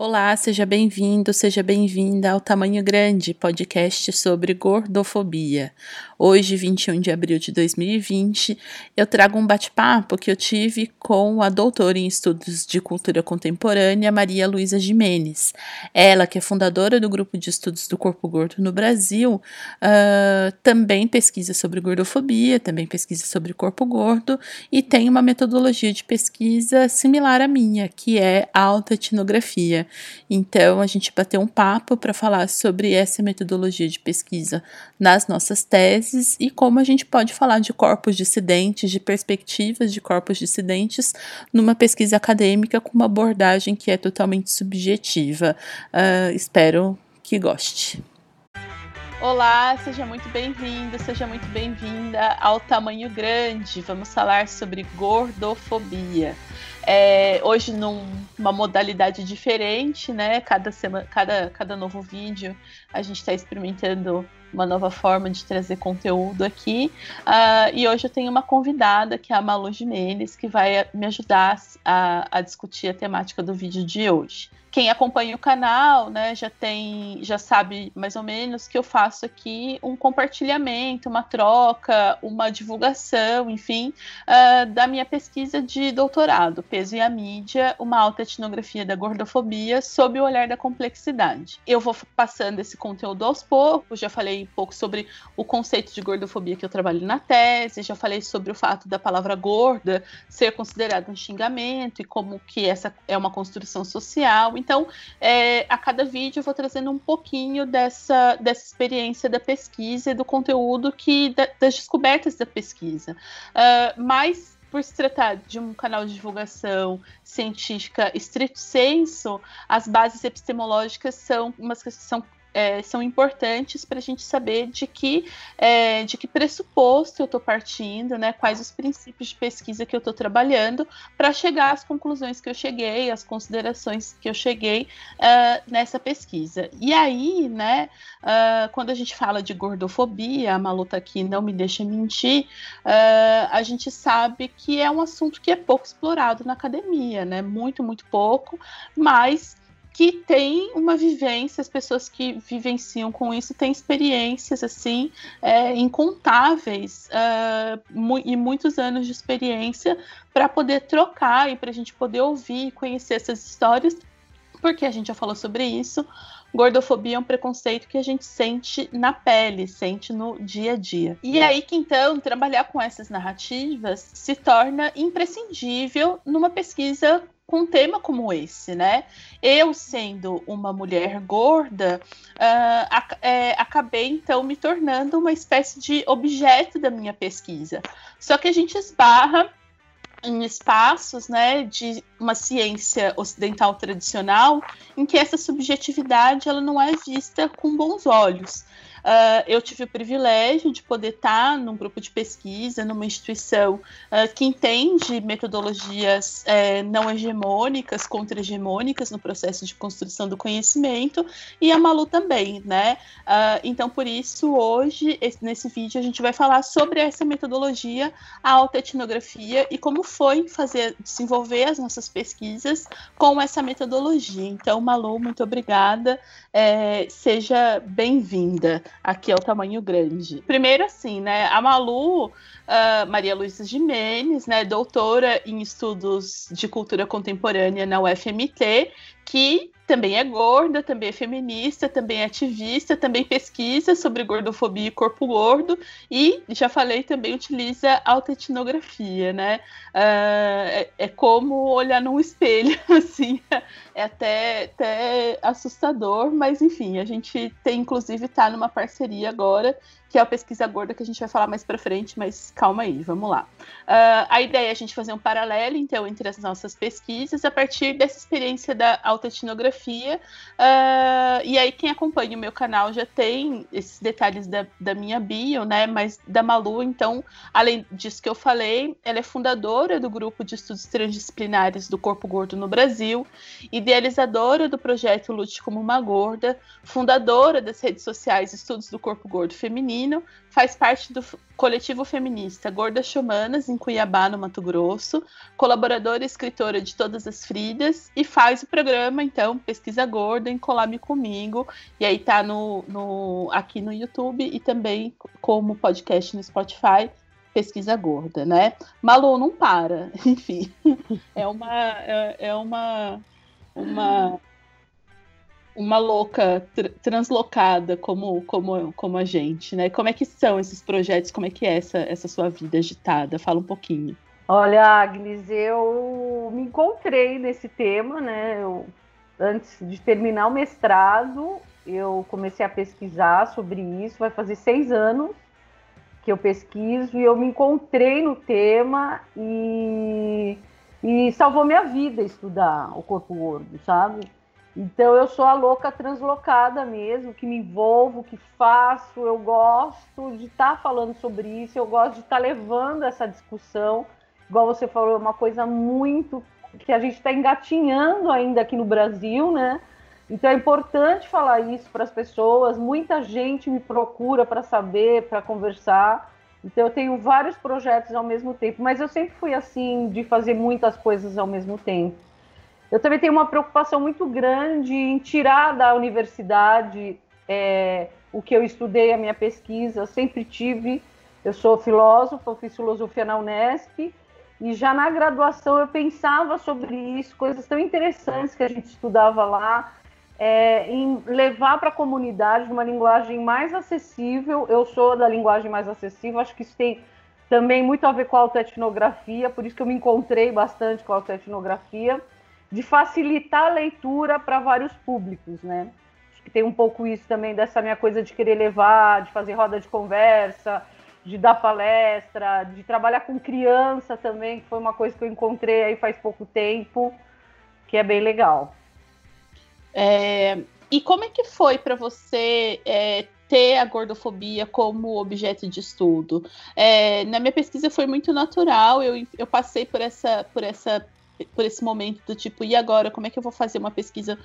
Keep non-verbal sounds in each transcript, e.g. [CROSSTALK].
Olá, seja bem-vindo, seja bem-vinda ao Tamanho Grande, podcast sobre gordofobia. Hoje, 21 de abril de 2020, eu trago um bate-papo que eu tive com a doutora em estudos de cultura contemporânea, Maria Luísa Jimenez. Ela, que é fundadora do grupo de estudos do corpo gordo no Brasil, uh, também pesquisa sobre gordofobia, também pesquisa sobre corpo gordo e tem uma metodologia de pesquisa similar à minha, que é a autoetnografia. Então, a gente bateu um papo para falar sobre essa metodologia de pesquisa nas nossas teses e como a gente pode falar de corpos dissidentes, de perspectivas de corpos dissidentes numa pesquisa acadêmica com uma abordagem que é totalmente subjetiva. Uh, espero que goste. Olá, seja muito bem-vindo, seja muito bem-vinda ao Tamanho Grande. Vamos falar sobre gordofobia. É, hoje numa modalidade diferente, né? Cada, semana, cada, cada novo vídeo a gente está experimentando uma nova forma de trazer conteúdo aqui. Uh, e hoje eu tenho uma convidada, que é a Malu Jimenez, que vai me ajudar a, a discutir a temática do vídeo de hoje quem acompanha o canal, né, já tem, já sabe mais ou menos que eu faço aqui um compartilhamento, uma troca, uma divulgação, enfim, uh, da minha pesquisa de doutorado, peso e a mídia, uma alta etnografia da gordofobia sob o olhar da complexidade. Eu vou passando esse conteúdo aos poucos, já falei um pouco sobre o conceito de gordofobia que eu trabalho na tese, já falei sobre o fato da palavra gorda ser considerada um xingamento e como que essa é uma construção social então, é, a cada vídeo eu vou trazendo um pouquinho dessa, dessa experiência da pesquisa e do conteúdo que da, das descobertas da pesquisa. Uh, mas por se tratar de um canal de divulgação científica estrito senso, as bases epistemológicas são umas são é, são importantes para a gente saber de que, é, de que pressuposto eu estou partindo, né, quais os princípios de pesquisa que eu estou trabalhando, para chegar às conclusões que eu cheguei, às considerações que eu cheguei uh, nessa pesquisa. E aí, né, uh, quando a gente fala de gordofobia, a Malu tá aqui não me deixa mentir, uh, a gente sabe que é um assunto que é pouco explorado na academia, né, muito, muito pouco, mas que tem uma vivência, as pessoas que vivenciam com isso têm experiências assim é, incontáveis uh, mu e muitos anos de experiência para poder trocar e para a gente poder ouvir e conhecer essas histórias, porque a gente já falou sobre isso. Gordofobia é um preconceito que a gente sente na pele, sente no dia a dia. E é aí que então trabalhar com essas narrativas se torna imprescindível numa pesquisa com um tema como esse, né? Eu, sendo uma mulher gorda, uh, ac é, acabei então me tornando uma espécie de objeto da minha pesquisa. Só que a gente esbarra em espaços né, de uma ciência ocidental tradicional em que essa subjetividade ela não é vista com bons olhos. Uh, eu tive o privilégio de poder estar num grupo de pesquisa, numa instituição uh, que entende metodologias uh, não hegemônicas, contra-hegemônicas no processo de construção do conhecimento, e a Malu também, né? Ah, então, por isso, hoje, esse, nesse vídeo, a gente vai falar sobre essa metodologia, a alta etnografia, e como foi fazer, desenvolver as nossas pesquisas com essa metodologia. Então, Malu, muito obrigada, é, seja bem-vinda aqui é o tamanho grande. Primeiro, assim, né? A Malu, uh, Maria Luísa Jimenez, né? Doutora em estudos de cultura contemporânea na UFMT, que também é gorda, também é feminista, também é ativista, também pesquisa sobre gordofobia e corpo gordo e já falei também utiliza autoetnografia, né? Uh, é, é, como olhar num espelho, [LAUGHS] assim, é até, até assustador, mas enfim, a gente tem inclusive tá numa parceria agora que é a pesquisa gorda que a gente vai falar mais para frente, mas calma aí, vamos lá. Uh, a ideia é a gente fazer um paralelo, então, entre as nossas pesquisas a partir dessa experiência da autoetnografia. Uh, e aí, quem acompanha o meu canal já tem esses detalhes da, da minha bio, né? Mas da Malu, então, além disso que eu falei, ela é fundadora do grupo de estudos transdisciplinares do corpo gordo no Brasil, idealizadora do projeto Lute como uma Gorda, fundadora das redes sociais Estudos do Corpo Gordo Feminino faz parte do coletivo feminista Gordas Chumanas, em Cuiabá, no Mato Grosso, colaboradora e escritora de Todas as Fridas, e faz o programa, então, Pesquisa Gorda, em collab comigo, e aí tá no, no, aqui no YouTube e também como podcast no Spotify, Pesquisa Gorda, né? Malu não para, [LAUGHS] enfim, é uma, é, é uma, uma uma louca tr translocada como, como, como a gente, né? Como é que são esses projetos? Como é que é essa, essa sua vida agitada? Fala um pouquinho. Olha, Agnes, eu me encontrei nesse tema, né? Eu, antes de terminar o mestrado, eu comecei a pesquisar sobre isso. Vai fazer seis anos que eu pesquiso e eu me encontrei no tema e, e salvou minha vida estudar o corpo gordo, sabe? Então eu sou a louca translocada mesmo, que me envolvo, que faço, eu gosto de estar tá falando sobre isso, eu gosto de estar tá levando essa discussão. Igual você falou, é uma coisa muito que a gente está engatinhando ainda aqui no Brasil, né? Então é importante falar isso para as pessoas. Muita gente me procura para saber, para conversar. Então eu tenho vários projetos ao mesmo tempo, mas eu sempre fui assim de fazer muitas coisas ao mesmo tempo. Eu também tenho uma preocupação muito grande em tirar da universidade é, o que eu estudei, a minha pesquisa. Eu sempre tive. Eu sou filósofa, fiz filosofia na Unesp, e já na graduação eu pensava sobre isso, coisas tão interessantes que a gente estudava lá, é, em levar para a comunidade uma linguagem mais acessível. Eu sou da linguagem mais acessível, acho que isso tem também muito a ver com a autoetnografia, por isso que eu me encontrei bastante com a autoetnografia de facilitar a leitura para vários públicos, né? Acho que tem um pouco isso também dessa minha coisa de querer levar, de fazer roda de conversa, de dar palestra, de trabalhar com criança também, que foi uma coisa que eu encontrei aí faz pouco tempo, que é bem legal. É, e como é que foi para você é, ter a gordofobia como objeto de estudo? É, na minha pesquisa foi muito natural, eu, eu passei por essa, por essa por esse momento do tipo, e agora, como é que eu vou fazer uma pesquisa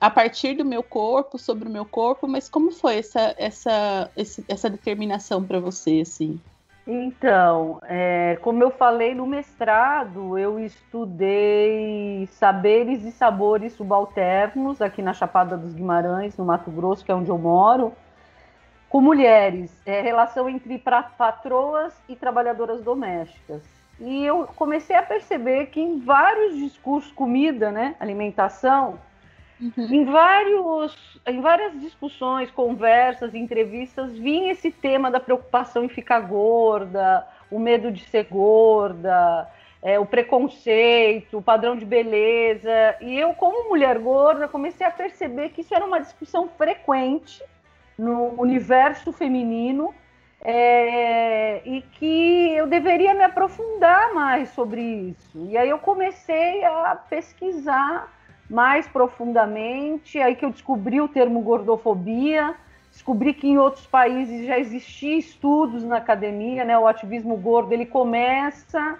a partir do meu corpo, sobre o meu corpo, mas como foi essa, essa, essa determinação para você, assim? Então, é, como eu falei no mestrado, eu estudei saberes e sabores subalternos aqui na Chapada dos Guimarães, no Mato Grosso, que é onde eu moro, com mulheres, é, relação entre patroas e trabalhadoras domésticas. E eu comecei a perceber que em vários discursos, comida, né, alimentação, uhum. em, vários, em várias discussões, conversas, entrevistas, vinha esse tema da preocupação em ficar gorda, o medo de ser gorda, é, o preconceito, o padrão de beleza. E eu, como mulher gorda, comecei a perceber que isso era uma discussão frequente no universo feminino é, e que eu deveria me aprofundar mais sobre isso. E aí eu comecei a pesquisar mais profundamente, aí que eu descobri o termo gordofobia, descobri que em outros países já existiam estudos na academia, né? O ativismo gordo ele começa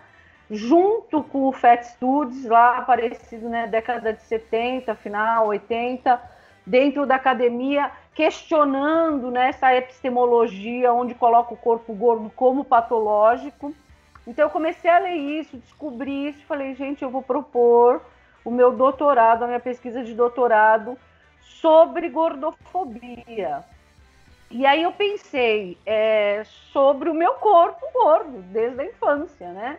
junto com o Fat Studies, lá aparecido na né, década de 70, final 80, dentro da academia, questionando né, essa epistemologia onde coloca o corpo gordo como patológico. Então eu comecei a ler isso, descobri isso, falei, gente, eu vou propor o meu doutorado, a minha pesquisa de doutorado sobre gordofobia. E aí eu pensei é, sobre o meu corpo gordo, desde a infância, né?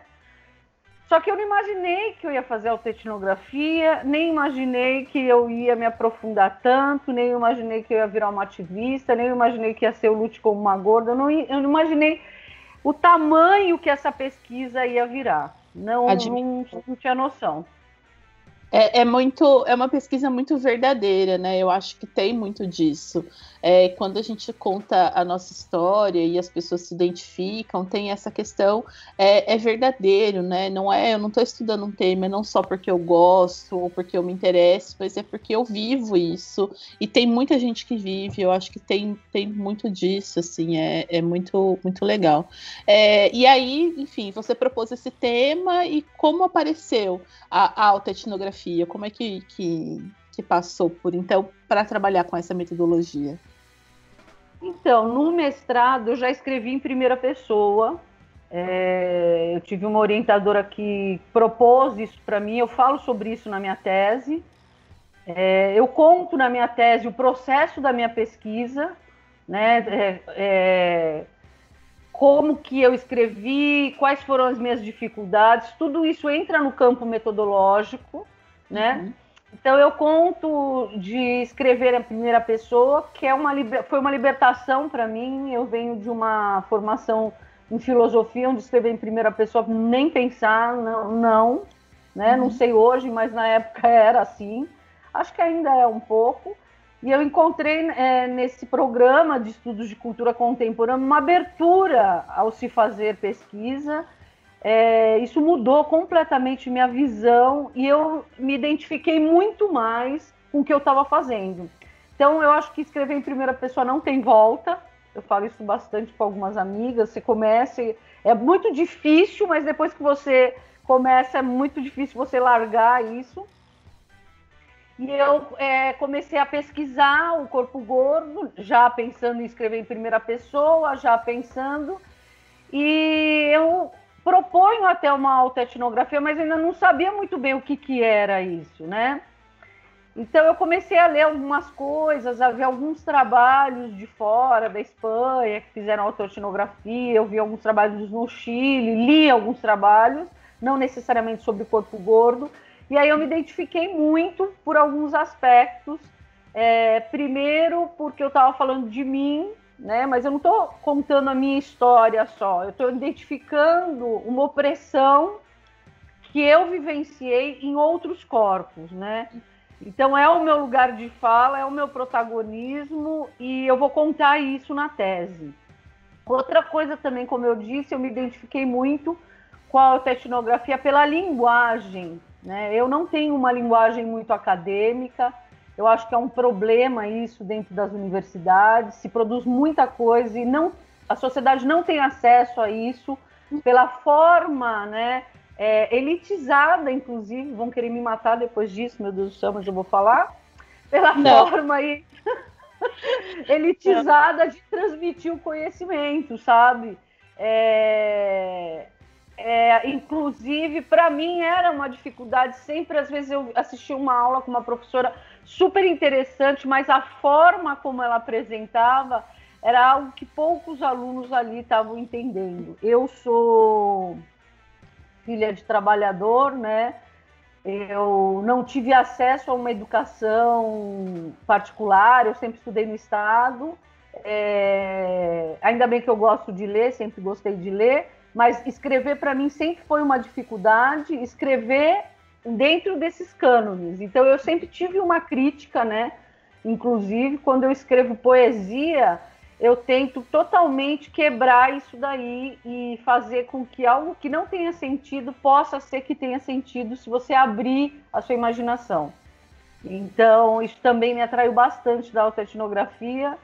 Só que eu não imaginei que eu ia fazer autoetnografia, nem imaginei que eu ia me aprofundar tanto, nem imaginei que eu ia virar uma ativista, nem imaginei que ia ser o Lute como uma gorda, eu não, eu não imaginei o tamanho que essa pesquisa ia virar. Não, não, não tinha noção. É, é, muito, é uma pesquisa muito verdadeira, né? Eu acho que tem muito disso. É, quando a gente conta a nossa história e as pessoas se identificam, tem essa questão é, é verdadeiro, né? Não é, eu não estou estudando um tema não só porque eu gosto ou porque eu me interesso, mas é porque eu vivo isso e tem muita gente que vive. Eu acho que tem, tem muito disso, assim, é, é muito muito legal. É, e aí, enfim, você propôs esse tema e como apareceu a, a autoetnografia? etnografia? Como é que, que, que passou por então para trabalhar com essa metodologia? Então, no mestrado eu já escrevi em primeira pessoa. É, eu tive uma orientadora que propôs isso para mim. Eu falo sobre isso na minha tese. É, eu conto na minha tese o processo da minha pesquisa, né? É, é como que eu escrevi, quais foram as minhas dificuldades. Tudo isso entra no campo metodológico, né? Uhum. Então eu conto de escrever em primeira pessoa, que é uma foi uma libertação para mim. Eu venho de uma formação em filosofia, onde escrever em primeira pessoa nem pensar, não, não né? Uhum. Não sei hoje, mas na época [LAUGHS] era assim. Acho que ainda é um pouco. E eu encontrei é, nesse programa de estudos de cultura contemporânea uma abertura ao se fazer pesquisa é, isso mudou completamente minha visão e eu me identifiquei muito mais com o que eu estava fazendo. Então, eu acho que escrever em primeira pessoa não tem volta. Eu falo isso bastante com algumas amigas. Você começa, é muito difícil, mas depois que você começa, é muito difícil você largar isso. E eu é, comecei a pesquisar o corpo gordo, já pensando em escrever em primeira pessoa, já pensando. E eu proponho até uma autoetnografia, mas ainda não sabia muito bem o que, que era isso, né? Então eu comecei a ler algumas coisas, a ver alguns trabalhos de fora, da Espanha, que fizeram autoetnografia, eu vi alguns trabalhos no Chile, li alguns trabalhos, não necessariamente sobre corpo gordo, e aí eu me identifiquei muito por alguns aspectos. É, primeiro, porque eu estava falando de mim, né? Mas eu não estou contando a minha história só, eu estou identificando uma opressão que eu vivenciei em outros corpos, né? Então é o meu lugar de fala, é o meu protagonismo e eu vou contar isso na tese. Outra coisa também, como eu disse, eu me identifiquei muito com a etnografia pela linguagem, né? Eu não tenho uma linguagem muito acadêmica, eu acho que é um problema isso dentro das universidades. Se produz muita coisa e não, a sociedade não tem acesso a isso pela forma, né? É, elitizada, inclusive, vão querer me matar depois disso, meu Deus do céu, mas eu vou falar. Pela não. forma aí [LAUGHS] elitizada de transmitir o conhecimento, sabe? É, é, inclusive, para mim era uma dificuldade. Sempre, às vezes, eu assisti uma aula com uma professora super interessante, mas a forma como ela apresentava era algo que poucos alunos ali estavam entendendo. Eu sou filha de trabalhador, né? Eu não tive acesso a uma educação particular, eu sempre estudei no Estado. É... Ainda bem que eu gosto de ler, sempre gostei de ler, mas escrever para mim sempre foi uma dificuldade. Escrever dentro desses cânones. Então eu sempre tive uma crítica, né? Inclusive, quando eu escrevo poesia, eu tento totalmente quebrar isso daí e fazer com que algo que não tenha sentido possa ser que tenha sentido se você abrir a sua imaginação. Então, isso também me atraiu bastante da autoetnografia,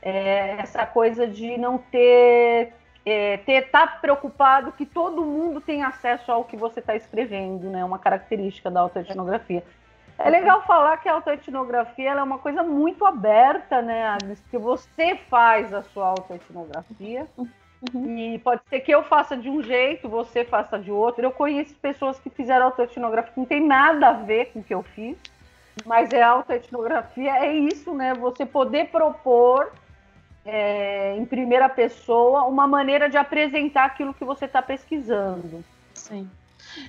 é, essa coisa de não ter é, ter estar tá preocupado que todo mundo tem acesso ao que você está escrevendo, né? Uma característica da autoetnografia. É legal falar que a autoetnografia é uma coisa muito aberta, né, Agnes? Que você faz a sua autoetnografia. Uhum. E pode ser que eu faça de um jeito, você faça de outro. Eu conheço pessoas que fizeram autoetnografia que não tem nada a ver com o que eu fiz, mas é autoetnografia, é isso, né? Você poder propor é, em primeira pessoa uma maneira de apresentar aquilo que você está pesquisando. Sim.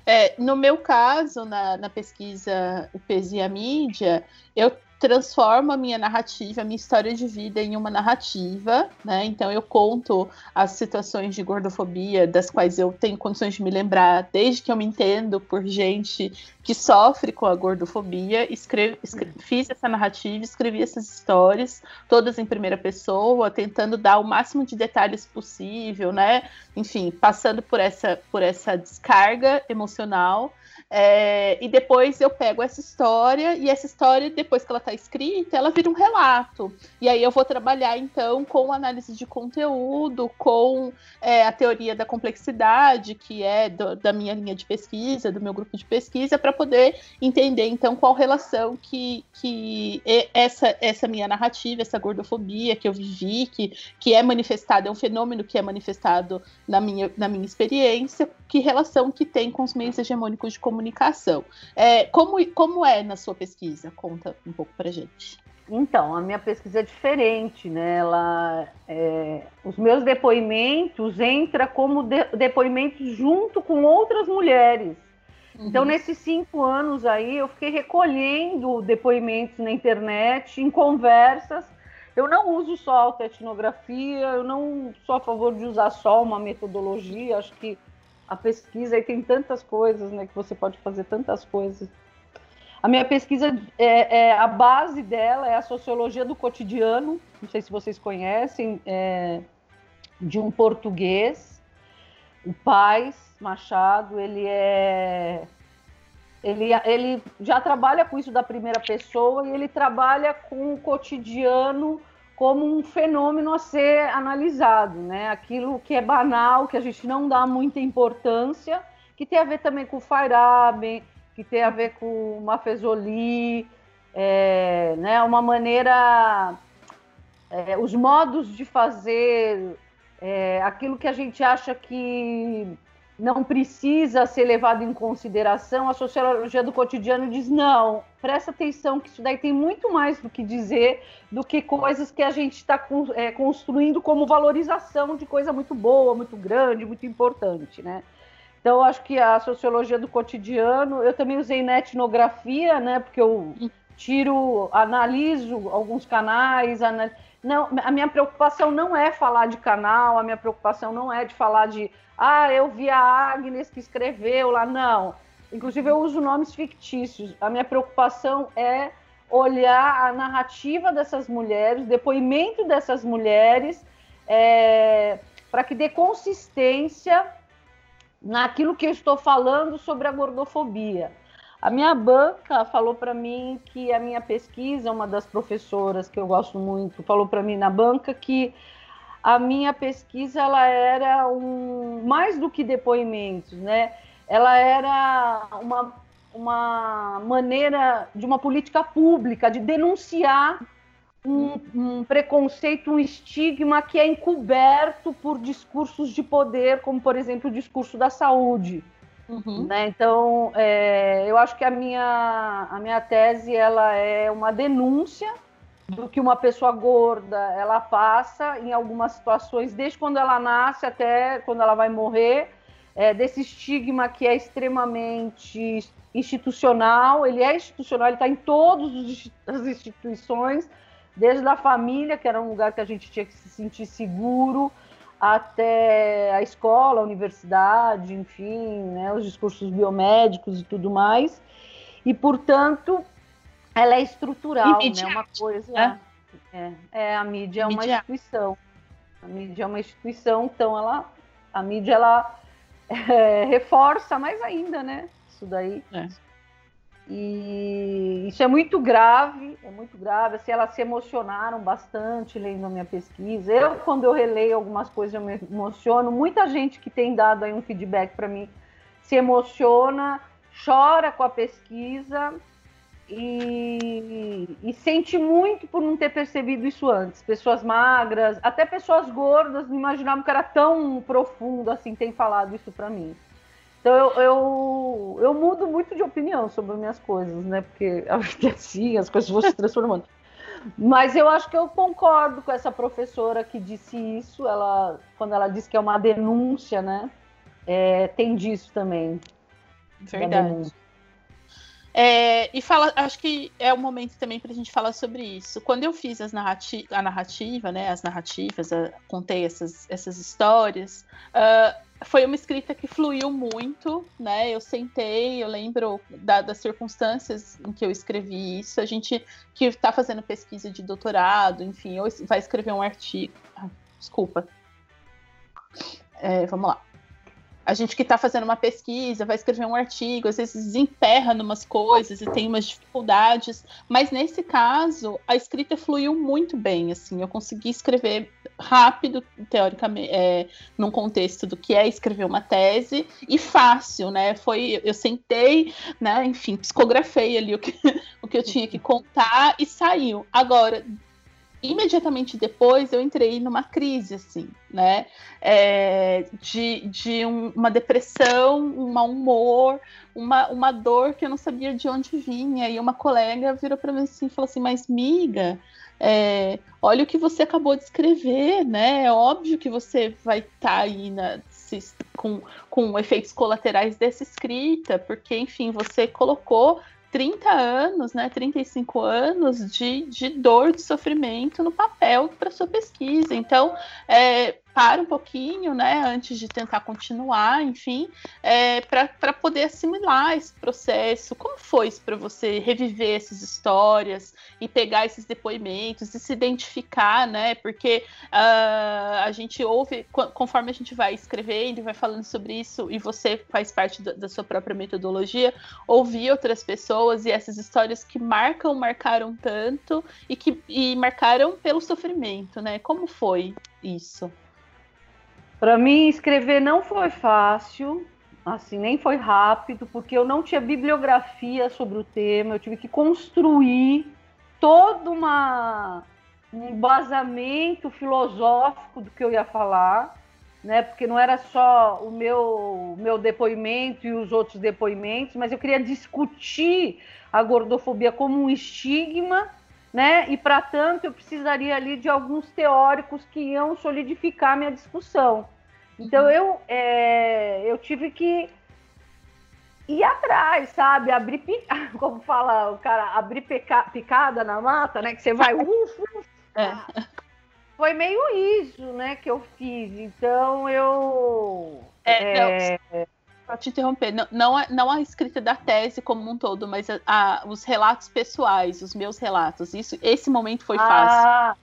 É, no meu caso, na, na pesquisa Pesia Mídia, eu transformo a minha narrativa, a minha história de vida em uma narrativa, né? Então eu conto as situações de gordofobia das quais eu tenho condições de me lembrar desde que eu me entendo por gente que sofre com a gordofobia. Escrevi, escrevi, fiz essa narrativa, escrevi essas histórias, todas em primeira pessoa, tentando dar o máximo de detalhes possível, né? Enfim, passando por essa, por essa descarga emocional É, e depois eu pego essa história, e essa história, depois que ela está escrita, ela vira um relato. E aí eu vou trabalhar, então, com análise de conteúdo, com é, a teoria da complexidade, que é do, da minha linha de pesquisa, do meu grupo de pesquisa, para poder entender, então, qual relação que, que essa, essa minha narrativa, essa gordofobia que eu vivi, que, que é manifestada, é um fenômeno que é manifestado na minha, na minha experiência, que relação que tem com os meios hegemônicos de comunicação. É, como, como é na sua pesquisa? Conta um pouco para gente. Então, a minha pesquisa é diferente, né? Ela, é, os meus depoimentos entram como de, depoimentos junto com outras mulheres. Uhum. Então, nesses cinco anos aí, eu fiquei recolhendo depoimentos na internet, em conversas. Eu não uso só autoetnografia, eu não sou a favor de usar só uma metodologia. Acho que a pesquisa aí tem tantas coisas, né? Que você pode fazer tantas coisas. A minha pesquisa, é, é, a base dela é a sociologia do cotidiano. Não sei se vocês conhecem, é, de um português, o Paz Machado. Ele é ele, ele já trabalha com isso da primeira pessoa e ele trabalha com o cotidiano como um fenômeno a ser analisado, né? Aquilo que é banal, que a gente não dá muita importância, que tem a ver também com o Feyerabend, que tem a ver com o Mafezoli, é, né? Uma maneira, é, os modos de fazer é, aquilo que a gente acha que não precisa ser levado em consideração, a sociologia do cotidiano diz não, presta atenção que isso daí tem muito mais do que dizer do que coisas que a gente está é, construindo como valorização de coisa muito boa, muito grande, muito importante, né? Então, acho que a sociologia do cotidiano, eu também usei na etnografia, né? Porque eu tiro, analiso alguns canais, anal... não, a minha preocupação não é falar de canal, a minha preocupação não é de falar de ah, eu vi a Agnes que escreveu lá. Não. Inclusive, eu uso nomes fictícios. A minha preocupação é olhar a narrativa dessas mulheres, depoimento dessas mulheres, é, para que dê consistência naquilo que eu estou falando sobre a gordofobia. A minha banca falou para mim que a minha pesquisa, uma das professoras que eu gosto muito, falou para mim na banca que a minha pesquisa ela era um mais do que depoimentos, né? Ela era uma, uma maneira de uma política pública de denunciar um, um, preconceito, um estigma que é encoberto por discursos de poder, como por exemplo o discurso da saúde. Uhum. Né? Então, é, eu acho que a minha, a minha tese ela é uma denúncia do que uma pessoa gorda ela passa em algumas situações, desde quando ela nasce até quando ela vai morrer, é, desse estigma que é extremamente institucional. Ele é institucional, ele está em todas as instituições, desde a família, que era um lugar que a gente tinha que se sentir seguro, até a escola, a universidade, enfim, né, os discursos biomédicos e tudo mais. E, portanto, ela é estrutural, né? Uma coisa. É, é, é a mídia é uma instituição. A mídia é uma instituição, então ela, a mídia ela é, reforça mais ainda, né? Isso daí. É. E isso é muito grave, é muito grave. Assim, elas se emocionaram bastante lendo a minha pesquisa. Eu, quando eu releio algumas coisas, eu me emociono. Muita gente que tem dado aí um feedback para mim se emociona, chora com a pesquisa e, e, sente muito por não ter percebido isso antes. Pessoas magras, até pessoas gordas, não imaginavam que era tão profundo assim, tem falado isso para mim. Então eu, eu, eu, mudo muito de opinião sobre minhas coisas, né? Porque a vida é assim, as coisas vão se transformando. Mas eu acho que eu concordo com essa professora que disse isso, ela, quando ela disse que é uma denúncia, né? É, tem disso também. Verdade. É, e fala, acho que é o momento também para a gente falar sobre isso. Quando eu fiz a narrativa, né, as narrativas, a, contei essas, essas histórias, uh, foi uma escrita que fluiu muito, né? Eu sentei, eu lembro da, das circunstâncias em que eu escrevi isso. A gente que está fazendo pesquisa de doutorado, enfim, ou vai escrever um artigo. Ah, desculpa. É, vamos lá. A gente que está fazendo uma pesquisa, vai escrever um artigo, às vezes desemperra numas coisas e tem umas dificuldades, mas nesse caso a escrita fluiu muito bem, assim, eu consegui escrever rápido, teoricamente, é, num contexto do que é escrever uma tese e fácil, né? Foi, eu sentei, né? Enfim, psicografei ali o que, [LAUGHS] o que eu tinha que contar e saiu. Agora imediatamente depois eu entrei numa crise, assim, né? É, de de um, uma depressão, um mau humor, uma, uma dor que eu não sabia de onde vinha. E uma colega virou para mim assim e falou assim: Mas, miga, é, olha o que você acabou de escrever, né? É óbvio que você vai estar tá aí na, com, com efeitos colaterais dessa escrita, porque, enfim, você colocou 30 anos, né, 35 anos de, de dor, de sofrimento no papel para sua pesquisa. Então, é, para um pouquinho, né, antes de tentar continuar, enfim, é, para poder assimilar esse processo. Como foi isso para você reviver essas histórias e pegar esses depoimentos e se identificar, né? Porque uh, a gente ouve, conforme a gente vai escrevendo e vai falando sobre isso, e você faz parte da, da sua própria metodologia, ouvir outras pessoas e essas histórias que marcam, marcaram tanto e que e marcaram pelo sofrimento, né? Como foi isso? Para mim, escrever não foi fácil, assim, nem foi rápido, porque eu não tinha bibliografia sobre o tema, eu tive que construir todo uma, um embasamento filosófico do que eu ia falar, né? Porque não era só o meu, meu depoimento e os outros depoimentos, mas eu queria discutir a gordofobia como um estigma né? E para tanto eu precisaria ali de alguns teóricos que iam solidificar minha discussão. Então eu é, eu tive que ir atrás, sabe? Abrir [LAUGHS] como fala o cara, abrir peca, picada na mata, né? Que você vai uf, uf. [LAUGHS] É. Foi meio isso, né, que eu fiz. Então eu é, é... Para te interromper, não, não, a, não a escrita da tese como um todo, mas a, a, os relatos pessoais, os meus relatos. Isso, esse momento foi fácil. Ah,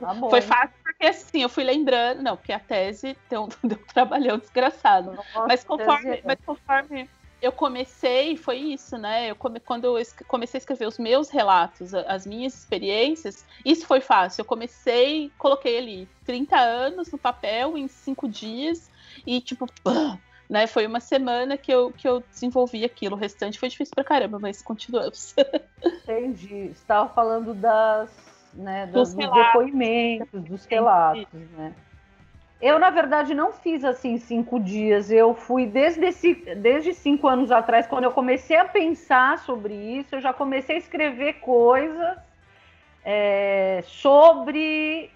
tá foi fácil porque assim, eu fui lembrando, não, porque a tese deu, [LAUGHS] deu um trabalhão desgraçado. Nossa, mas conforme, mas conforme eu comecei, foi isso, né? Eu come, quando eu comecei a escrever os meus relatos, as minhas experiências, isso foi fácil. Eu comecei, coloquei ali 30 anos no papel em cinco dias e tipo, né? Foi uma semana que eu, que eu desenvolvi aquilo. O restante foi difícil pra caramba, mas continuamos. [LAUGHS] Entendi. Você estava falando das, né, dos, dos depoimentos, dos relatos, né? Eu, na verdade, não fiz assim cinco dias. Eu fui desde, esse, desde cinco anos atrás, quando eu comecei a pensar sobre isso, eu já comecei a escrever coisas é, sobre,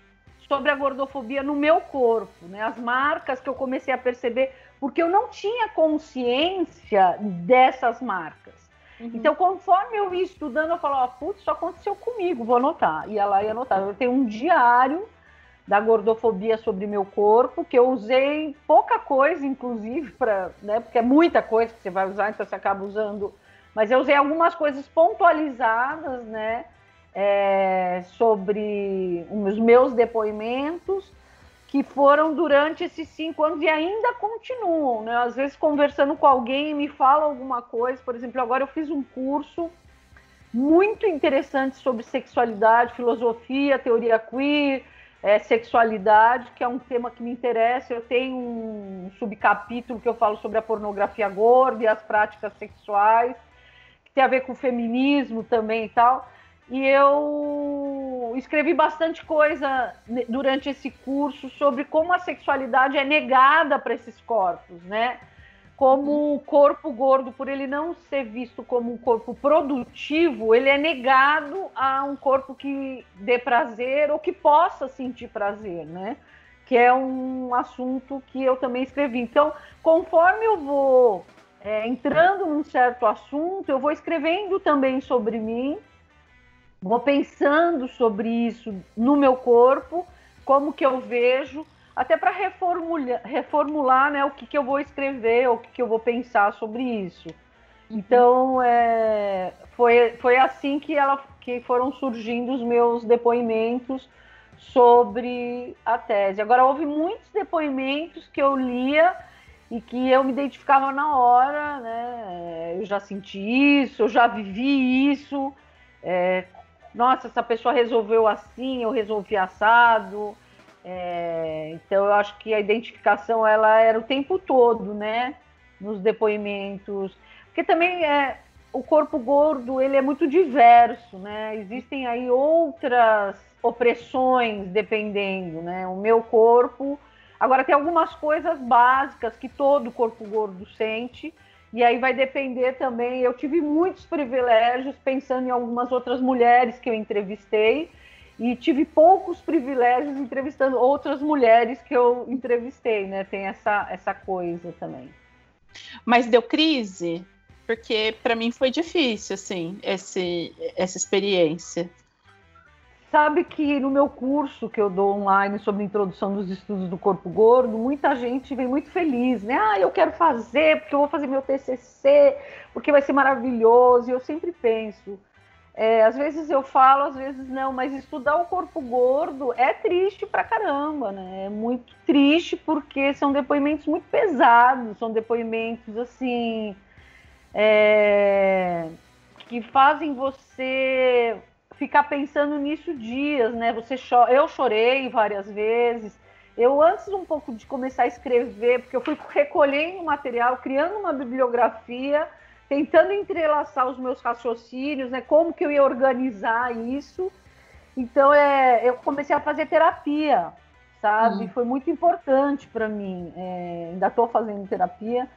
sobre a gordofobia no meu corpo, né? As marcas que eu comecei a perceber porque eu não tinha consciência dessas marcas. Uhum. Então, conforme eu ia estudando, eu falava, putz, isso aconteceu comigo, vou anotar. Ia lá e anotar. Eu tenho um diário da gordofobia sobre meu corpo, que eu usei pouca coisa, inclusive, [LAUGHS] para, né, porque é muita coisa que você vai usar, então você acaba usando. Mas eu usei algumas coisas pontualizadas, né, é, sobre os meus depoimentos que foram durante esses cinco anos e ainda continuam, né? Às vezes conversando com alguém me fala alguma coisa, por exemplo, agora eu fiz um curso muito interessante sobre sexualidade, filosofia, teoria queer, é, sexualidade, que é um tema que me interessa. Eu tenho um subcapítulo que eu falo sobre a pornografia gorda e as práticas sexuais, que tem a ver com o feminismo também e tal. E eu escrevi bastante coisa durante esse curso sobre como a sexualidade é negada para esses corpos, né? Como o corpo gordo, por ele não ser visto como um corpo produtivo, ele é negado a um corpo que dê prazer ou que possa sentir prazer, né? Que é um assunto que eu também escrevi. Então, conforme eu vou é, entrando num certo assunto, eu vou escrevendo também sobre mim vou pensando sobre isso no meu corpo, como que eu vejo, até para reformular, reformular né, o que, que eu vou escrever, o que, que eu vou pensar sobre isso. Então, é, foi, foi assim que, ela, que foram surgindo os meus depoimentos sobre a tese. Agora, houve muitos depoimentos que eu lia e que eu me identificava na hora, né? Eu já senti isso, eu já vivi isso. É, nossa, essa pessoa resolveu assim, eu resolvi assado. É, então eu acho que a identificação ela era o tempo todo, né? Nos depoimentos, porque também é o corpo gordo ele é muito diverso, né? Existem aí outras opressões dependendo, né? O meu corpo Agora, tem algumas coisas básicas que todo corpo gordo sente, e aí vai depender também. Eu tive muitos privilégios pensando em algumas outras mulheres que eu entrevistei, e tive poucos privilégios entrevistando outras mulheres que eu entrevistei, né? Tem essa, essa coisa também. Mas deu crise? Porque para mim foi difícil, assim, esse, essa experiência. Sabe que no meu curso que eu dou online sobre introdução dos estudos do corpo gordo, muita gente vem muito feliz, né? Ah, eu quero fazer porque eu vou fazer meu TCC, porque vai ser maravilhoso. E eu sempre penso, é, às vezes eu falo, às vezes não, mas estudar o corpo gordo é triste pra caramba, né? É muito triste porque são depoimentos muito pesados, são depoimentos assim é, que fazem você ficar pensando nisso dias, né? Você cho eu chorei várias vezes. Eu antes um pouco de começar a escrever, porque eu fui [LAUGHS] recolhendo material, criando uma bibliografia, tentando entrelaçar os meus raciocínios, né? Como que eu ia organizar isso. Então é, eu comecei a fazer terapia, sabe? Hum. Foi muito importante para mim. É, ainda estou fazendo terapia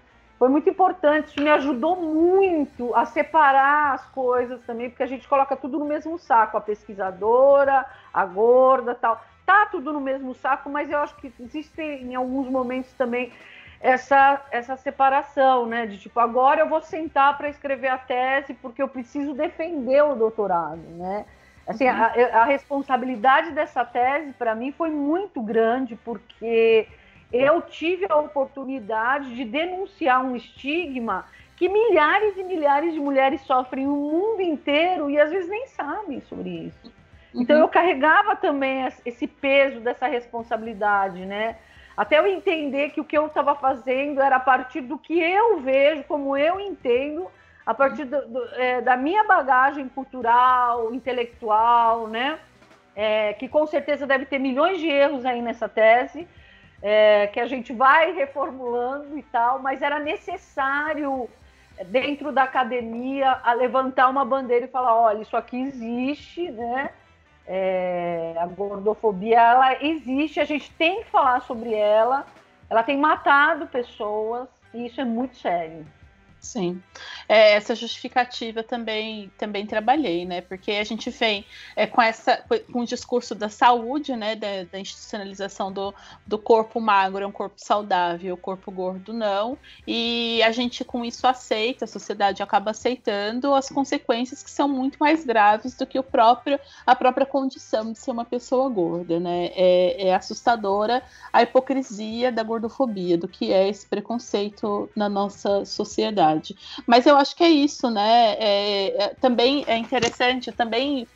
foi muito importante, isso me ajudou muito a separar as coisas também, porque a gente coloca tudo no mesmo saco, a pesquisadora, a gorda, tal. Tá tudo no mesmo saco, mas eu acho que existe em alguns momentos também essa, essa separação, né? De tipo, agora eu vou sentar para escrever a tese porque eu preciso defender o doutorado, né? Assim, uhum. a, a responsabilidade dessa tese para mim foi muito grande porque eu tive a oportunidade de denunciar um estigma que milhares e milhares de mulheres sofrem no mundo inteiro e às vezes nem sabem sobre isso. Uhum. Então eu carregava também esse peso dessa responsabilidade, né? Até eu entender que o que eu estava fazendo era a partir do que eu vejo, como eu entendo, a partir do, do, é, da minha bagagem cultural, intelectual, né? É, que com certeza deve ter milhões de erros aí nessa tese, é, que a gente vai reformulando e tal, mas era necessário dentro da academia a levantar uma bandeira e falar, olha, isso aqui existe, né? É, a gordofobia ela existe, a gente tem que falar sobre ela, ela tem matado pessoas e isso é muito sério. Sim. É, essa justificativa também também trabalhei, né? Porque a gente vem é, com essa com o discurso da saúde, né? Da, da, institucionalização do, do corpo magro é um corpo saudável, o corpo gordo não. E a gente com isso aceita, a sociedade acaba aceitando as consequências que são muito mais graves do que o próprio a própria condição de ser uma pessoa gorda, né? É, é assustadora a hipocrisia da gordofobia, do que é esse preconceito na nossa sociedade verdade. Mas eu acho que é isso, né? É, é, também é interessante, também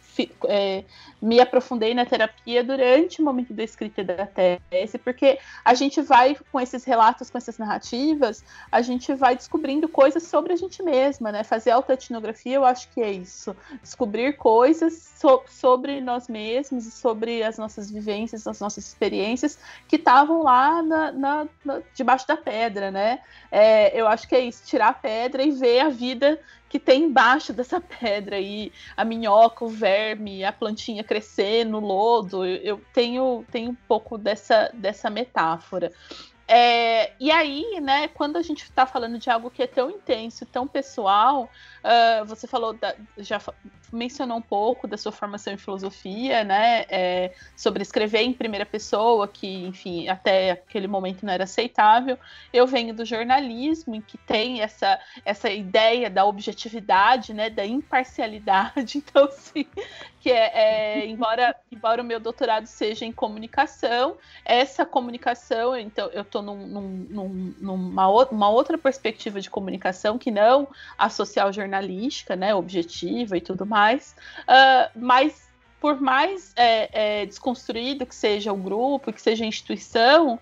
é, me aprofundei na terapia durante o momento da escrita da tese, porque a gente vai, com esses relatos, com essas narrativas, a gente vai descobrindo coisas sobre a gente mesma, né? Fazer autoetnografia, eu acho que é isso. Descobrir coisas so sobre nós mesmos e sobre as nossas vivências, as nossas experiências que estavam lá na, na, na, debaixo da pedra, né? É, eu acho que é isso, tirar a pedra e ver a vida que tem embaixo dessa [LAUGHS] pedra aí, a minhoca, o verme, a plantinha crescer no lodo. Eu, eu tenho, tenho um pouco dessa, dessa metáfora. É, e aí, né, quando a gente está falando de algo que é tão intenso, tão pessoal, uh, você falou, da, já mencionou um pouco da sua formação em filosofia, né, é, sobre escrever em primeira pessoa, que, enfim, até aquele momento não era aceitável. Eu venho do jornalismo, em que tem essa, essa ideia da objetividade, né, da imparcialidade. [LAUGHS] Então, sim, que é, é, embora, embora o meu doutorado seja em comunicação, essa comunicação, então eu estou num, num, numa uma outra perspectiva de comunicação que não a social jornalística, né, objetiva e tudo mais, uh, mas por mais é, é, desconstruído que seja o grupo, que seja a instituição, uh,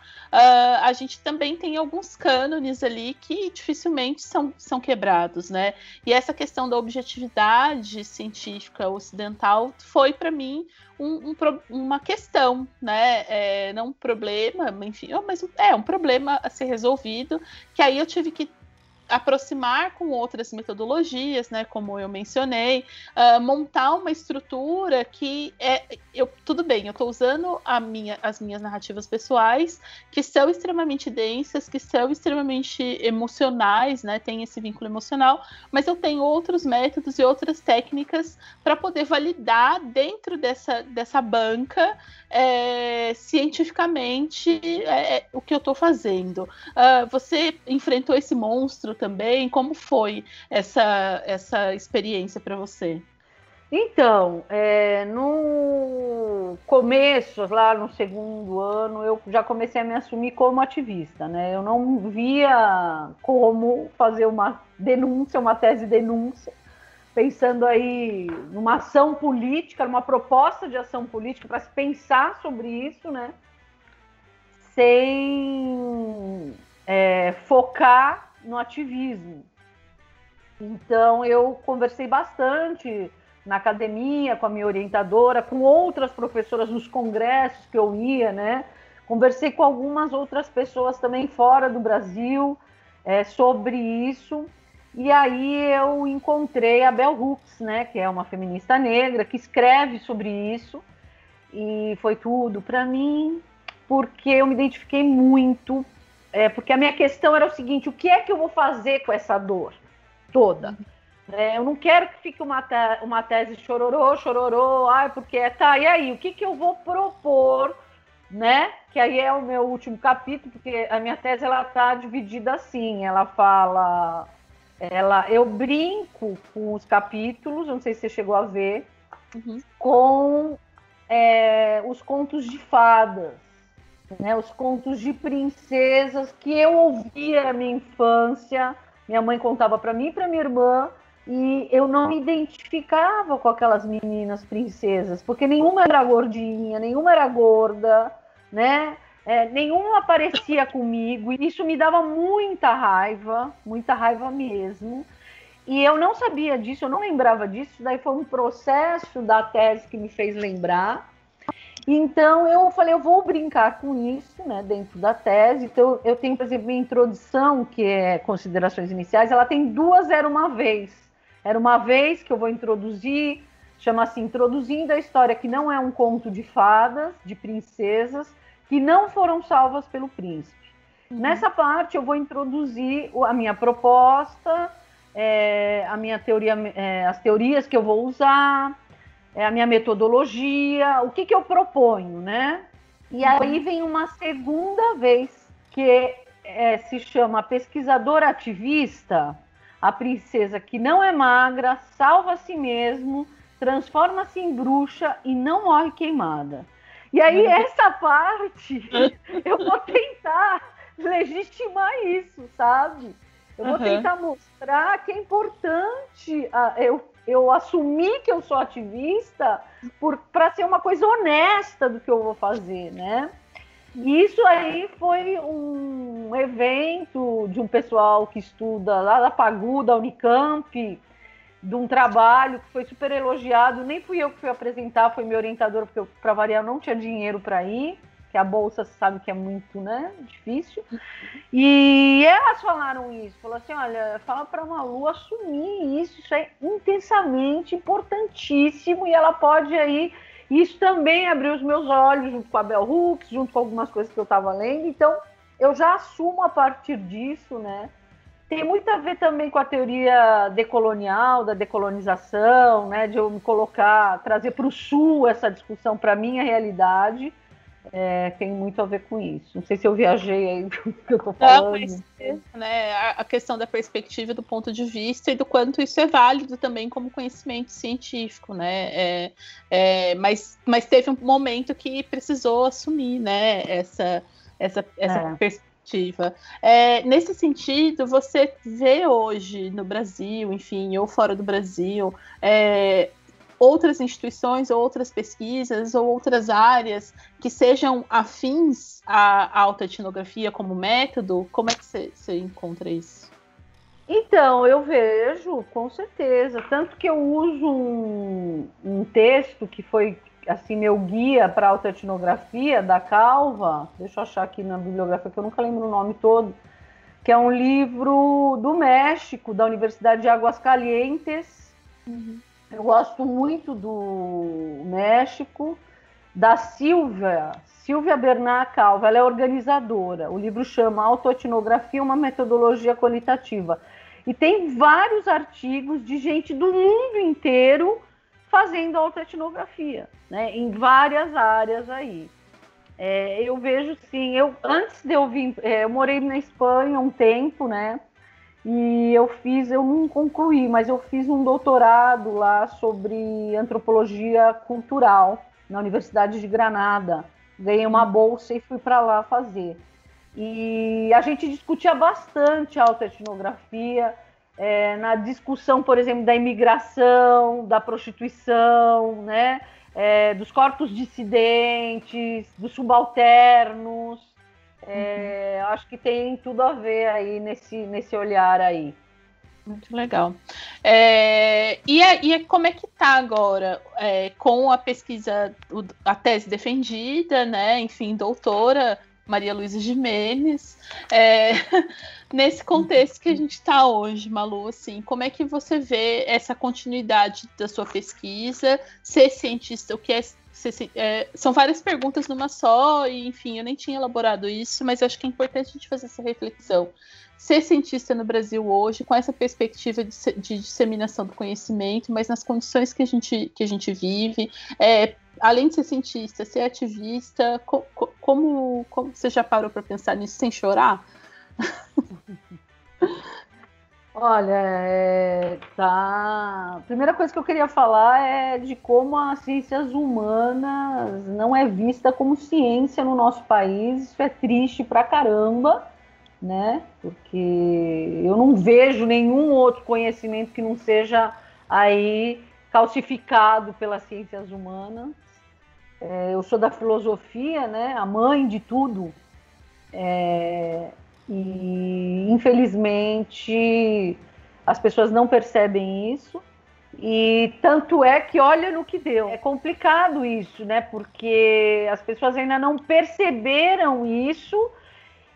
a gente também tem alguns cânones ali que dificilmente são, são quebrados, né? E essa questão da objetividade científica ocidental foi, para mim, um, um, uma questão, né? É, não um problema, enfim, mas é um problema a ser resolvido, que aí eu tive que aproximar com outras metodologias, né, como eu mencionei, uh, montar uma estrutura que é, eu tudo bem, eu estou usando a minha, as minhas narrativas pessoais que são extremamente densas, que são extremamente emocionais, né, tem esse vínculo emocional, mas eu tenho outros métodos e outras técnicas para poder validar dentro dessa, dessa banca é, cientificamente é, é o que eu estou fazendo. Uh, você enfrentou esse monstro também? Como foi essa, essa experiência para você? Então, é, no começo, lá no segundo ano, eu já comecei a me assumir como ativista, né? Eu não via como fazer uma denúncia, uma tese de denúncia, pensando aí numa ação política, numa proposta de ação política para se pensar sobre isso, né? Sem é, focar no ativismo. Então, eu conversei bastante na academia com a minha orientadora, com outras professoras nos congressos que eu ia, né? Conversei com algumas outras pessoas também fora do Brasil é, sobre isso. E aí eu encontrei a Bell Hooks, né, que é uma feminista negra que escreve sobre isso. E foi tudo para mim, porque eu me identifiquei muito é, porque a minha questão era o seguinte: o que é que eu vou fazer com essa dor toda? É, eu não quero que fique uma, te uma tese chororô, chororô, ai, porque é, tá, e aí, o que, que eu vou propor, né? Que aí é o meu último capítulo, porque a minha tese ela tá dividida assim, ela fala, ela, eu brinco com os capítulos, não sei se você chegou a ver, uhum. com é, os contos de fadas né, os contos de princesas que eu ouvia na minha infância. Minha mãe contava para mim e para minha irmã, e eu não me identificava com aquelas meninas princesas, porque nenhuma era gordinha, nenhuma era gorda, né? É, nenhuma aparecia comigo, e isso me dava muita raiva, muita raiva mesmo. E eu não sabia disso, eu não lembrava disso, daí foi um processo da tese que me fez lembrar. Então eu falei, eu vou brincar com isso, né, dentro da tese. Então eu tenho, por exemplo, minha introdução, que é considerações iniciais, ela tem duas era uma vez. Era uma vez que eu vou introduzir, chama-se Introduzindo a História, que não é um conto de fadas, de princesas, que não foram salvas pelo príncipe. Uhum. Nessa parte eu vou introduzir a minha proposta, é, a minha teoria, é, as teorias que eu vou usar, é a minha metodologia, o que, que eu proponho, né? E aí vem uma segunda vez que é, se chama pesquisadora ativista, a princesa que não é magra, salva a si mesmo, transforma-se em bruxa e não morre queimada. E aí essa parte [LAUGHS] eu vou tentar legitimar isso, sabe? Eu vou uhum. tentar mostrar que é importante eu eu assumir que eu sou ativista para ser uma coisa honesta do que eu vou fazer, né? Isso aí foi um evento de um pessoal que estuda lá da Pagu, da Unicamp, de um trabalho que foi super elogiado. Nem fui eu que fui apresentar, foi meu orientador, porque para variar não tinha dinheiro para ir que a bolsa sabe que é muito, né, difícil. E elas falaram isso, falou assim, olha, fala para a Malu assumir isso, isso é intensamente importantíssimo e ela pode aí isso também abriu os meus olhos junto com a Bel Hooks, junto com algumas coisas que eu estava lendo. Então, eu já assumo a partir disso, né? Tem muito a ver também com a teoria decolonial, da decolonização, né? De eu me colocar, trazer para o sul essa discussão para minha realidade é, tem muito a ver com isso. Não sei se eu viajei aí [LAUGHS] do que eu tô falando. Não, né, a questão da perspectiva, do ponto de vista e do quanto isso é válido também como conhecimento científico, né? É, é, mas, mas teve um momento que precisou assumir, né? Essa, essa, essa é. perspectiva. É, nesse sentido, você vê hoje no Brasil, enfim, ou fora do Brasil, é, outras instituições, ou outras pesquisas, ou outras áreas que sejam afins à, à etnografia como método? Como é que você encontra isso? Então, eu vejo, com certeza. Tanto que eu uso um, um texto que foi assim meu guia para autoetnografia da Calva. Deixa eu achar aqui na bibliografia que eu nunca lembro o nome todo que é um livro do México, da Universidade de Águas Calientes. Uhum. Eu gosto muito do México, da Silvia, Silvia Bernard Calva, ela é organizadora. O livro chama Autoetnografia, uma metodologia qualitativa. E tem vários artigos de gente do mundo inteiro fazendo autoetnografia, né, em várias áreas aí. É, eu vejo sim, eu antes de eu vir, é, eu morei na Espanha um tempo, né? E eu fiz, eu não concluí, mas eu fiz um doutorado lá sobre antropologia cultural na Universidade de Granada. Ganhei uma bolsa e fui para lá fazer. E a gente discutia bastante a autoetnografia, é, na discussão, por exemplo, da imigração, da prostituição, né? é, dos corpos dissidentes, dos subalternos. É, uhum. Acho que tem tudo a ver aí nesse, nesse olhar aí. Muito legal. É, e, a, e como é que está agora é, com a pesquisa, a tese defendida, né? Enfim, doutora Maria Luísa Jimenez. É, [LAUGHS] nesse contexto que a gente está hoje, Malu, assim, como é que você vê essa continuidade da sua pesquisa? Ser cientista, o que é, ser, é, são várias perguntas numa só, e enfim, eu nem tinha elaborado isso, mas acho que é importante a gente fazer essa reflexão. Ser cientista no Brasil hoje, com essa perspectiva de, de disseminação do conhecimento, mas nas condições que a gente, que a gente vive, é, além de ser cientista, ser ativista, co, co, como, como você já parou para pensar nisso sem chorar? [LAUGHS] Olha, é, tá. Primeira coisa que eu queria falar é de como as ciências humanas não é vista como ciência no nosso país. Isso é triste pra caramba, né? Porque eu não vejo nenhum outro conhecimento que não seja aí calcificado pelas ciências humanas. É, eu sou da filosofia, né? A mãe de tudo. É, e infelizmente as pessoas não percebem isso. E tanto é que olha no que deu. É complicado isso, né? Porque as pessoas ainda não perceberam isso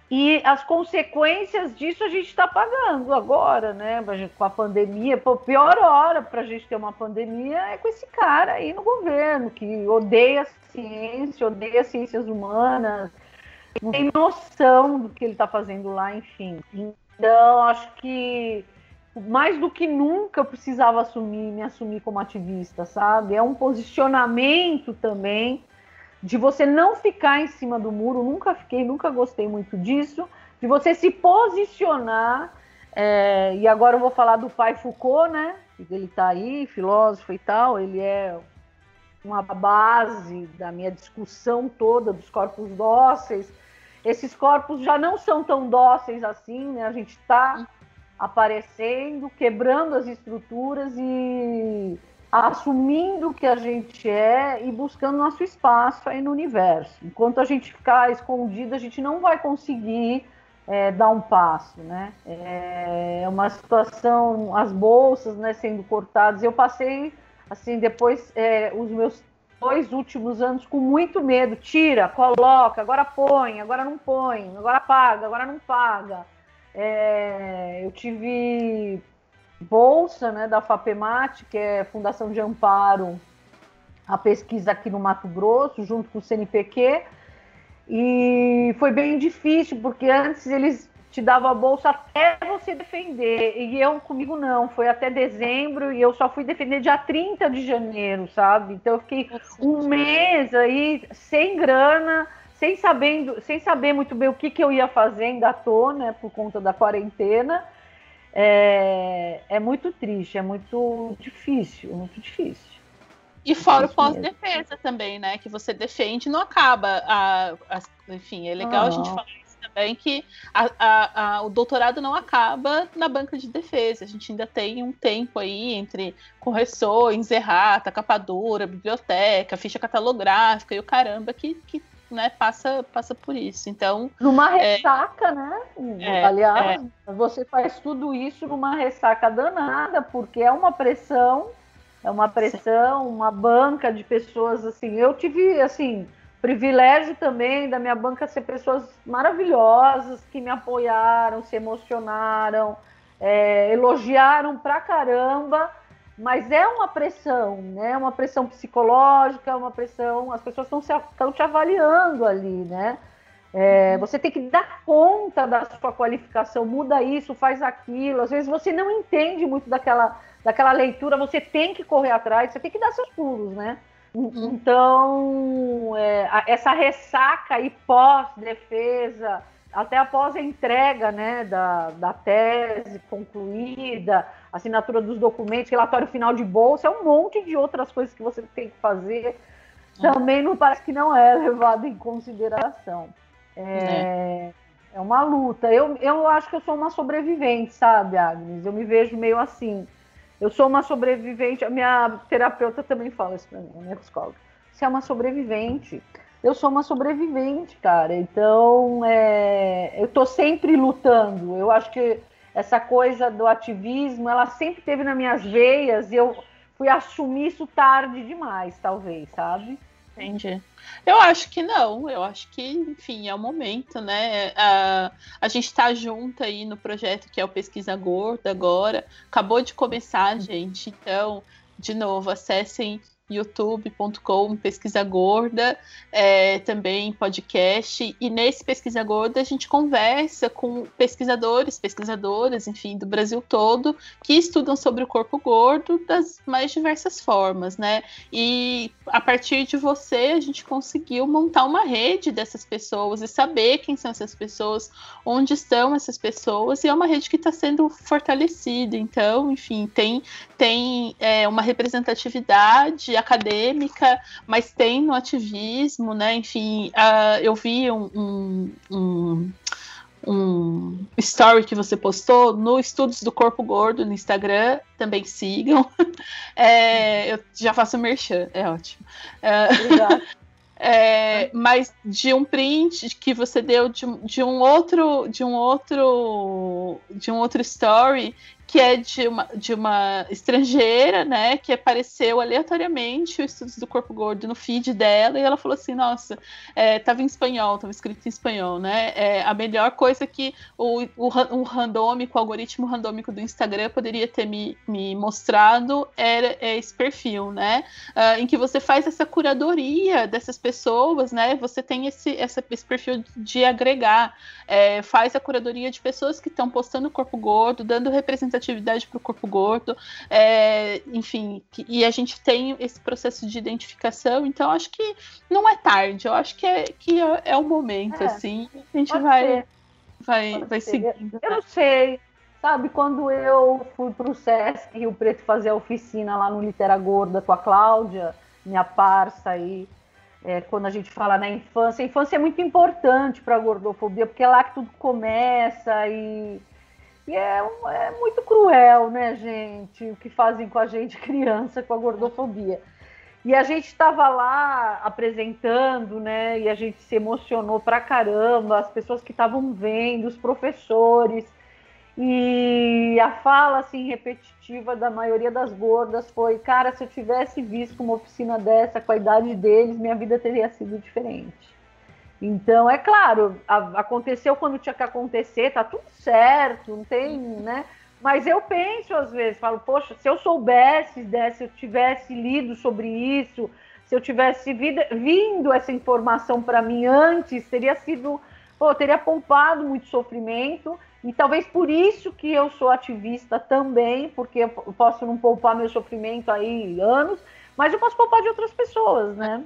e as consequências disso a gente está pagando agora, né? Com a pandemia. Pô, pior hora para a gente ter uma pandemia é com esse cara aí no governo, que odeia a ciência, odeia as ciências humanas, tem noção do que ele está fazendo lá, enfim. Então, acho que mais do que nunca precisava assumir, me assumir como ativista, sabe? É um posicionamento também de você não ficar em cima do muro. Nunca fiquei, nunca gostei muito disso. De você se posicionar. É, e agora eu vou falar do pai Foucault, né? Ele está aí, filósofo e tal. Ele é uma base da minha discussão toda dos corpos dóceis esses corpos já não são tão dóceis assim, né? A gente está aparecendo, quebrando as estruturas e assumindo que a gente é e buscando nosso espaço aí no universo. Enquanto a gente ficar escondido, a gente não vai conseguir é, dar um passo, né? É uma situação, as bolsas, né, sendo cortadas. Eu passei, assim, depois é, os meus dois últimos anos com muito medo. Tira, coloca, agora põe, agora não põe, agora paga, agora não paga. É, eu tive bolsa né, da FAPEMAT, que é Fundação de Amparo a pesquisa aqui no Mato Grosso, junto com o CNPq, e foi bem difícil, porque antes eles te dava a bolsa até você defender. E eu comigo não, foi até dezembro e eu só fui defender dia 30 de janeiro, sabe? Então eu fiquei um mês aí sem grana, sem sabendo, sem saber muito bem o que, que eu ia fazer, ainda tô, né, por conta da quarentena. É, é muito triste, é muito difícil, muito difícil. E fora o pós-defesa também, né? Que você defende não acaba. A, a, enfim, é legal a gente falar também que a, a, a, o doutorado não acaba na banca de defesa. A gente ainda tem um tempo aí entre correções, errata, capa dura, biblioteca, ficha catalográfica e o caramba que, que né, passa, passa por isso. Então. Numa é, ressaca, é, né? É, Aliás, é. você faz tudo isso numa ressaca danada, porque é uma pressão, é uma pressão, Sim. uma banca de pessoas assim. Eu tive assim privilégio também da minha banca ser pessoas maravilhosas que me apoiaram, se emocionaram, é, elogiaram pra caramba mas é uma pressão, né? Uma pressão psicológica, uma pressão. As pessoas estão te avaliando ali, né? É, você tem que dar conta da sua qualificação, muda isso, faz aquilo. Às vezes você não entende muito daquela, daquela leitura, você tem que correr atrás, você tem que dar seus pulos, né? Uhum. Então, é, essa ressaca e pós-defesa, até após a entrega né, da, da tese concluída, assinatura dos documentos, relatório final de bolsa, é um monte de outras coisas que você tem que fazer. Também não parece que não é [LAUGHS] levado em consideração. É, é. é uma luta. Eu, eu acho que eu sou uma sobrevivente, sabe, Agnes? Eu me vejo meio assim. Eu sou uma sobrevivente. A minha terapeuta também fala isso para mim, a minha psicóloga. Você é uma sobrevivente eu sou uma sobrevivente, cara. Então, é, eu tô sempre lutando. Eu acho que essa coisa do ativismo, ela sempre teve nas minhas veias e eu fui assumir isso tarde demais, talvez, sabe? Entendi. Eu acho que não, eu acho que, enfim, é o momento, né? A, a gente está junto aí no projeto que é o Pesquisa Gorda agora. Acabou de começar, gente. Então, de novo, acessem youtube.com, Pesquisa Gorda, é, também podcast. E nesse Pesquisa Gorda a gente conversa com pesquisadores, pesquisadoras, enfim, do Brasil todo, que estudam sobre o corpo gordo das mais diversas formas, né? E a partir de você a gente conseguiu montar uma rede dessas pessoas e saber quem são essas pessoas, onde estão essas pessoas, e é uma rede que está sendo fortalecida. Então, enfim, tem, tem é, uma representatividade acadêmica, mas tem no ativismo, né? Enfim, uh, eu vi um, um, um um story que você postou no Estudos do Corpo Gordo no Instagram, também sigam. [LAUGHS] É, eu já faço merchan, é ótimo. É, [LAUGHS] é, mas de um print que você deu de, de um outro de um outro de um outro story que é de uma, de uma estrangeira, né, que apareceu aleatoriamente o Estudos do Corpo Gordo no feed dela, e ela falou assim, nossa, é, tava em espanhol, tava escrito em espanhol, né, é, a melhor coisa que o, o, o randômico, o algoritmo randômico do Instagram poderia ter me, me mostrado era é esse perfil, né, uh, em que você faz essa curadoria dessas pessoas, né, você tem esse, essa, esse perfil de agregar, é, faz a curadoria de pessoas que estão postando corpo gordo, dando representatividade representatividade para o corpo gordo, é, enfim, e a gente tem esse processo de identificação, então acho que não é tarde, eu acho que é, que é, é o momento, é, assim, a gente vai, vai, vai seguindo. Eu não sei, sabe, quando eu fui para o Sesc Rio Preto fazer a oficina lá no Litera Gorda com a Cláudia, minha parça aí, é, quando a gente fala na infância, a infância é muito importante para a gordofobia, porque é lá que tudo começa e e é, é muito cruel, né, gente, o que fazem com a gente criança com a gordofobia. E a gente estava lá apresentando, né? E a gente se emocionou pra caramba, as pessoas que estavam vendo, os professores. E a fala assim repetitiva da maioria das gordas foi: "Cara, se eu tivesse visto uma oficina dessa com a idade deles, minha vida teria sido diferente". Então, é claro, a, aconteceu quando tinha que acontecer, tá tudo certo, não tem, né? Mas eu penso às vezes, falo, poxa, se eu soubesse, né, se eu tivesse lido sobre isso, se eu tivesse vida, vindo essa informação para mim antes, teria sido, pô, teria poupado muito sofrimento. E talvez por isso que eu sou ativista também, porque eu posso não poupar meu sofrimento aí anos, mas eu posso poupar de outras pessoas, né?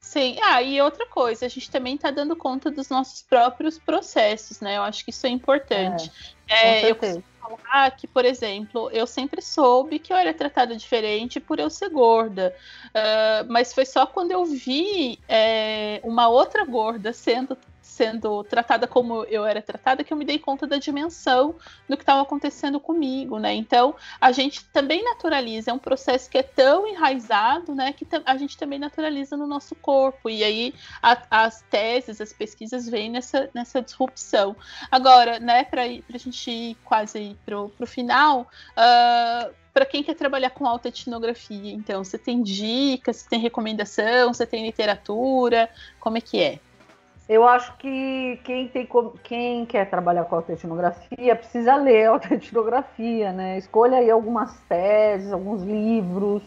Sim, ah, e outra coisa, a gente também está dando conta dos nossos próprios processos, né? Eu acho que isso é importante. É, é eu costumo falar que, por exemplo, eu sempre soube que eu era tratada diferente por eu ser gorda, uh, mas foi só quando eu vi é, uma outra gorda sendo sendo tratada como eu era tratada que eu me dei conta da dimensão do que estava acontecendo comigo, né? Então a gente também naturaliza, é um processo que é tão enraizado, né? Que a gente também naturaliza no nosso corpo e aí a, as teses, as pesquisas vêm nessa, nessa disrupção. Agora, né? Para a gente ir quase para o final. Uh, para quem quer trabalhar com alta etnografia, então, você tem dicas, você tem recomendação, você tem literatura, como é que é? Eu acho que quem, tem, quem quer trabalhar com autoetnografia precisa ler autoetnografia, né? Escolha aí algumas teses, alguns livros.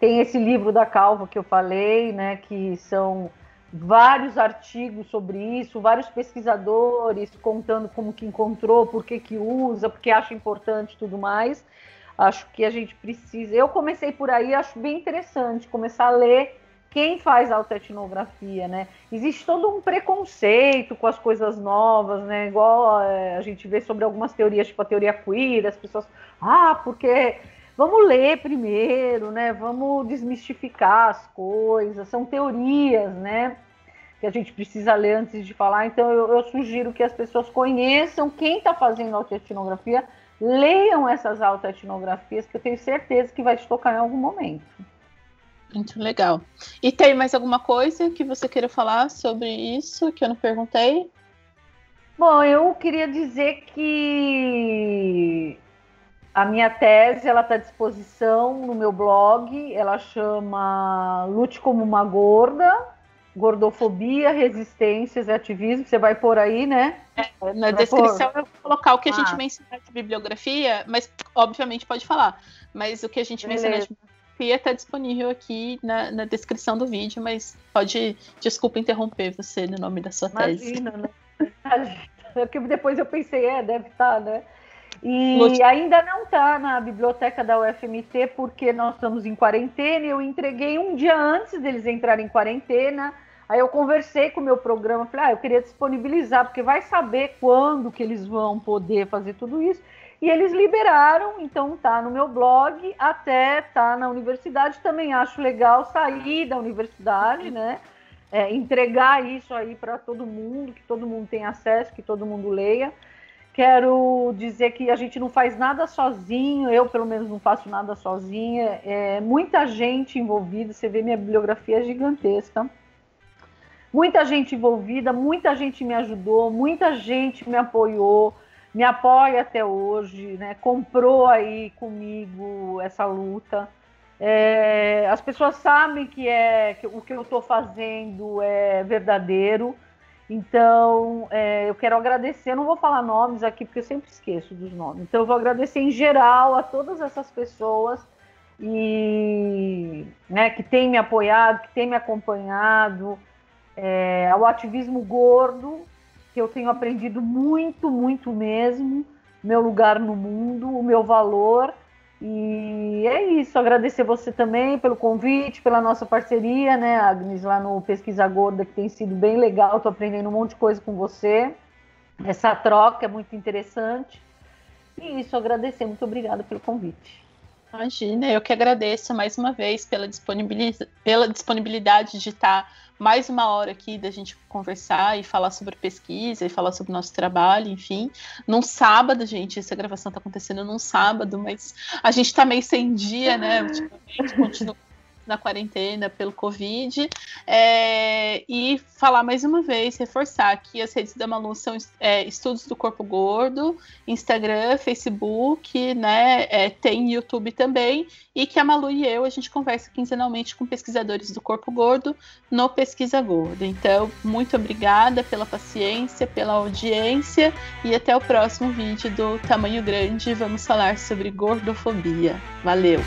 Tem esse livro da Calva que eu falei, né? Que são vários artigos sobre isso, vários pesquisadores contando como que encontrou, por que que usa, porque acha importante tudo mais. Acho que a gente precisa. Eu comecei por aí, acho bem interessante começar a ler quem faz autoetnografia, né? Existe todo um preconceito com as coisas novas, né? Igual é, a gente vê sobre algumas teorias, tipo a teoria queer, as pessoas, ah, porque vamos ler primeiro, né? Vamos desmistificar as coisas, são teorias, né? Que a gente precisa ler antes de falar. Então eu, eu sugiro que as pessoas conheçam quem está fazendo autoetnografia, leiam essas autoetnografias, que eu tenho certeza que vai te tocar em algum momento. Muito legal. E tem mais alguma coisa que você queira falar sobre isso que eu não perguntei? Bom, eu queria dizer que a minha tese ela está à disposição no meu blog. Ela chama Lute como uma gorda, gordofobia, resistências e ativismo. Você vai pôr aí, né? É, na vai descrição pôr... eu vou colocar o que a gente ah. menciona de bibliografia, mas obviamente pode falar. Mas o que a gente Beleza. menciona de bibliografia está disponível aqui na, na, descrição do vídeo, mas pode, desculpa interromper você no nome da sua Imagina, tese. Né? [LAUGHS] Porque depois eu pensei, é, deve estar, tá, né? E ainda não está na biblioteca da UFMT porque nós estamos em quarentena. Eu entreguei um dia antes deles entrarem em quarentena. Aí eu conversei com o meu programa, falei, ah, eu queria disponibilizar, porque vai saber quando que eles vão poder fazer tudo isso. E eles liberaram, então tá no meu blog, até tá na universidade. Também acho legal sair da universidade, né? É, entregar isso aí para todo mundo, que todo mundo tenha acesso, que todo mundo leia. Quero dizer que a gente não faz nada sozinho, eu pelo menos não faço nada sozinha. É muita gente envolvida, você vê minha bibliografia é gigantesca. Muita gente envolvida, muita gente me ajudou, muita gente me apoiou me apoia até hoje, né? comprou aí comigo essa luta. É, as pessoas sabem que, é, que o que eu estou fazendo é verdadeiro, então é, eu quero agradecer. Não vou falar nomes aqui porque eu sempre esqueço dos nomes, então eu vou agradecer em geral a todas essas pessoas e né, que têm me apoiado, que têm me acompanhado, é, ao ativismo gordo, que eu tenho aprendido muito, muito mesmo, meu lugar no mundo, o meu valor. E é isso, agradecer você também pelo convite, pela nossa parceria, né, Agnes, lá no Pesquisa Gorda, que tem sido bem legal, estou aprendendo um monte de coisa com você. Essa troca é muito interessante. E isso, agradecer, muito obrigada pelo convite. Imagina, eu que agradeço mais uma vez pela disponibilidade, pela disponibilidade de estar mais uma hora aqui da gente conversar e falar sobre pesquisa e falar sobre o nosso trabalho, enfim. Num sábado, gente, essa gravação está acontecendo num sábado, mas a gente está meio sem dia, né? Ultimamente, continua na quarentena pelo Covid. É, e falar mais uma vez, reforçar que as redes da Malu são é, Estudos do Corpo Gordo, Instagram, Facebook, né? É, tem YouTube também. E que a Malu e eu, a gente conversa quinzenalmente com pesquisadores do Corpo Gordo no Pesquisa Gordo. Então, muito obrigada pela paciência, pela audiência e até o próximo vídeo do Tamanho Grande. Vamos falar sobre gordofobia. Valeu!